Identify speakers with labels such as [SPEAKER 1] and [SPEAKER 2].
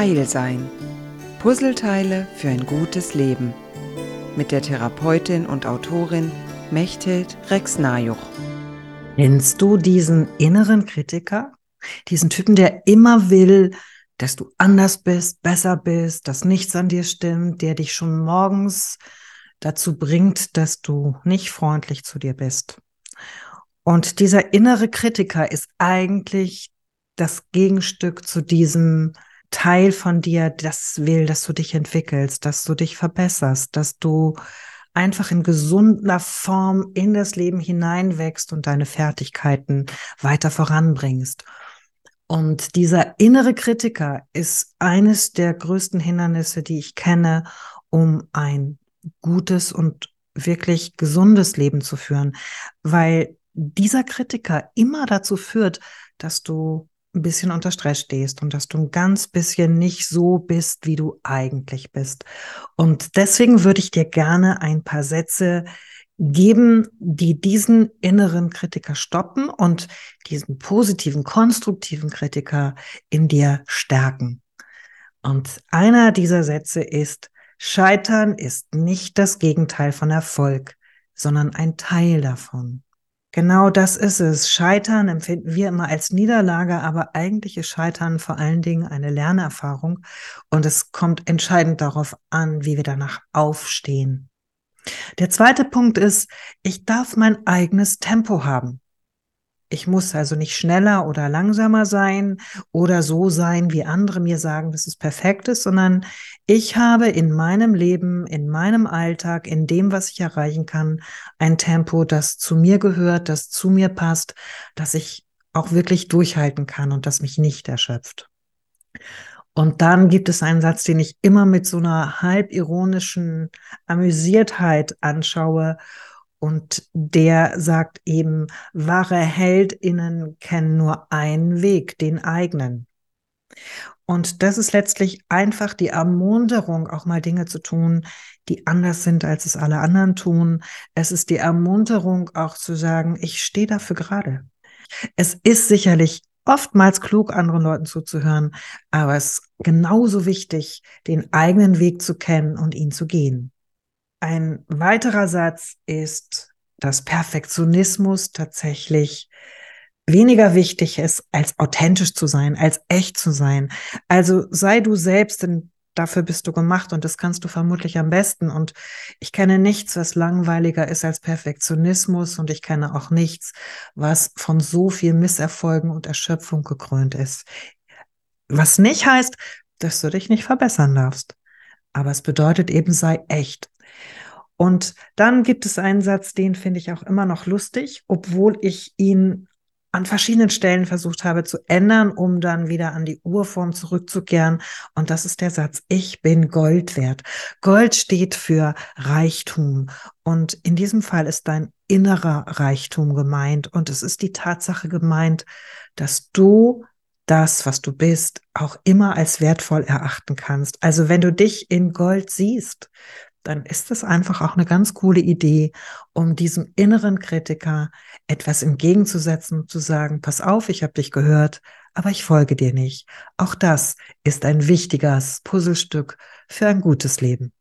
[SPEAKER 1] Heil sein. Puzzleteile für ein gutes Leben. Mit der Therapeutin und Autorin Mechthild Rex-Najuch.
[SPEAKER 2] Kennst du diesen inneren Kritiker? Diesen Typen, der immer will, dass du anders bist, besser bist, dass nichts an dir stimmt, der dich schon morgens dazu bringt, dass du nicht freundlich zu dir bist. Und dieser innere Kritiker ist eigentlich das Gegenstück zu diesem Teil von dir, das will, dass du dich entwickelst, dass du dich verbesserst, dass du einfach in gesunder Form in das Leben hineinwächst und deine Fertigkeiten weiter voranbringst. Und dieser innere Kritiker ist eines der größten Hindernisse, die ich kenne, um ein gutes und wirklich gesundes Leben zu führen, weil dieser Kritiker immer dazu führt, dass du ein bisschen unter Stress stehst und dass du ein ganz bisschen nicht so bist, wie du eigentlich bist. Und deswegen würde ich dir gerne ein paar Sätze geben, die diesen inneren Kritiker stoppen und diesen positiven, konstruktiven Kritiker in dir stärken. Und einer dieser Sätze ist, Scheitern ist nicht das Gegenteil von Erfolg, sondern ein Teil davon. Genau das ist es. Scheitern empfinden wir immer als Niederlage, aber eigentlich ist Scheitern vor allen Dingen eine Lernerfahrung und es kommt entscheidend darauf an, wie wir danach aufstehen. Der zweite Punkt ist, ich darf mein eigenes Tempo haben. Ich muss also nicht schneller oder langsamer sein oder so sein, wie andere mir sagen, dass es perfekt ist, sondern ich habe in meinem Leben, in meinem Alltag, in dem, was ich erreichen kann, ein Tempo, das zu mir gehört, das zu mir passt, das ich auch wirklich durchhalten kann und das mich nicht erschöpft. Und dann gibt es einen Satz, den ich immer mit so einer halb ironischen Amüsiertheit anschaue und der sagt eben, wahre Heldinnen kennen nur einen Weg, den eigenen. Und das ist letztlich einfach die Ermunterung, auch mal Dinge zu tun, die anders sind, als es alle anderen tun. Es ist die Ermunterung, auch zu sagen, ich stehe dafür gerade. Es ist sicherlich oftmals klug, anderen Leuten zuzuhören, aber es ist genauso wichtig, den eigenen Weg zu kennen und ihn zu gehen. Ein weiterer Satz ist, dass Perfektionismus tatsächlich weniger wichtig ist, als authentisch zu sein, als echt zu sein. Also sei du selbst, denn dafür bist du gemacht und das kannst du vermutlich am besten. Und ich kenne nichts, was langweiliger ist als Perfektionismus und ich kenne auch nichts, was von so viel Misserfolgen und Erschöpfung gekrönt ist. Was nicht heißt, dass du dich nicht verbessern darfst. Aber es bedeutet eben, sei echt. Und dann gibt es einen Satz, den finde ich auch immer noch lustig, obwohl ich ihn an verschiedenen Stellen versucht habe zu ändern, um dann wieder an die Urform zurückzukehren. Und das ist der Satz, ich bin Gold wert. Gold steht für Reichtum. Und in diesem Fall ist dein innerer Reichtum gemeint. Und es ist die Tatsache gemeint, dass du das, was du bist, auch immer als wertvoll erachten kannst. Also wenn du dich in Gold siehst, dann ist es einfach auch eine ganz coole Idee, um diesem inneren Kritiker etwas entgegenzusetzen und zu sagen, pass auf, ich habe dich gehört, aber ich folge dir nicht. Auch das ist ein wichtiges Puzzlestück für ein gutes Leben.